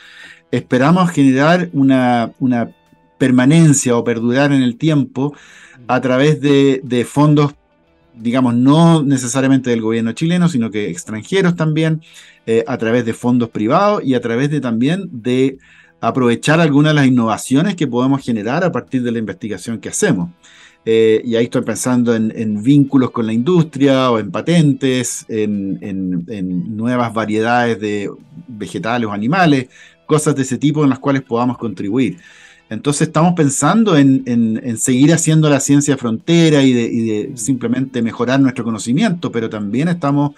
esperamos generar una permanencia o perdurar en el tiempo a través de, fondos, digamos, no necesariamente del gobierno chileno, sino que extranjeros también, eh, a través de fondos privados y a través de también de aprovechar algunas de las innovaciones que podemos generar a partir de la investigación que hacemos. Eh, y ahí estoy pensando en, vínculos con la industria o en patentes, en, en, nuevas variedades de vegetales o animales, cosas de ese tipo en las cuales podamos contribuir. Entonces estamos pensando en, seguir haciendo la ciencia frontera y de, simplemente mejorar nuestro conocimiento, pero también estamos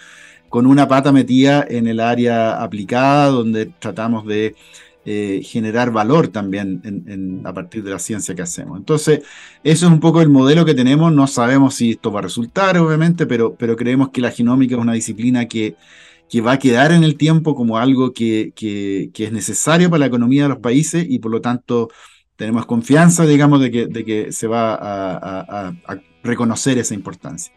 con una pata metida en el área aplicada, donde tratamos de eh, generar valor también a partir de la ciencia que hacemos. Entonces, eso es un poco el modelo que tenemos. No sabemos si esto va a resultar, obviamente, pero, pero creemos que la genómica es una disciplina que, que va a quedar en el tiempo como algo que, que, que es necesario para la economía de los países y por lo tanto tenemos confianza, digamos, de que, de que se va a, reconocer esa importancia.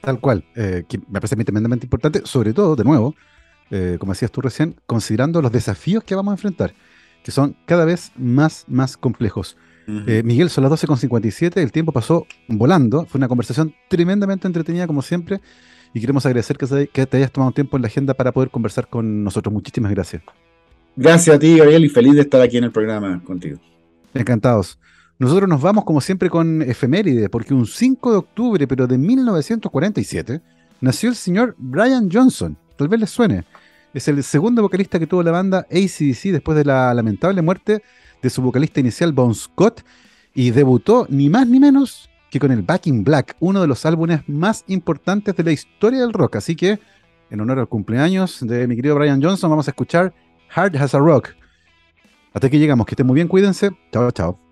Tal cual, eh, que me parece tremendamente importante, sobre todo, de nuevo, eh, como decías tú recién, considerando los desafíos que vamos a enfrentar, que son cada vez más, más complejos. Eh, Miguel, son las 12.57, el tiempo pasó volando, fue una conversación tremendamente entretenida como siempre, y queremos agradecer que, que te hayas tomado tiempo en la agenda para poder conversar con nosotros. Muchísimas gracias. Gracias a ti, Gabriel, y feliz de estar aquí en el programa contigo. Encantados. Nosotros nos vamos como siempre con efeméride, porque un 5 de octubre, pero de 1947, nació el señor Brian Johnson. Tal vez les suene. Es el segundo vocalista que tuvo la banda ACDC después de la lamentable muerte de su vocalista inicial Bon Scott y debutó ni más ni menos que con el Back in Black, uno de los álbumes más importantes de la historia del rock. Así que, en honor al cumpleaños de mi querido Brian Johnson, vamos a escuchar Hard Has a Rock hasta aquí llegamos. Que estén muy bien, cuídense. Chao, chao.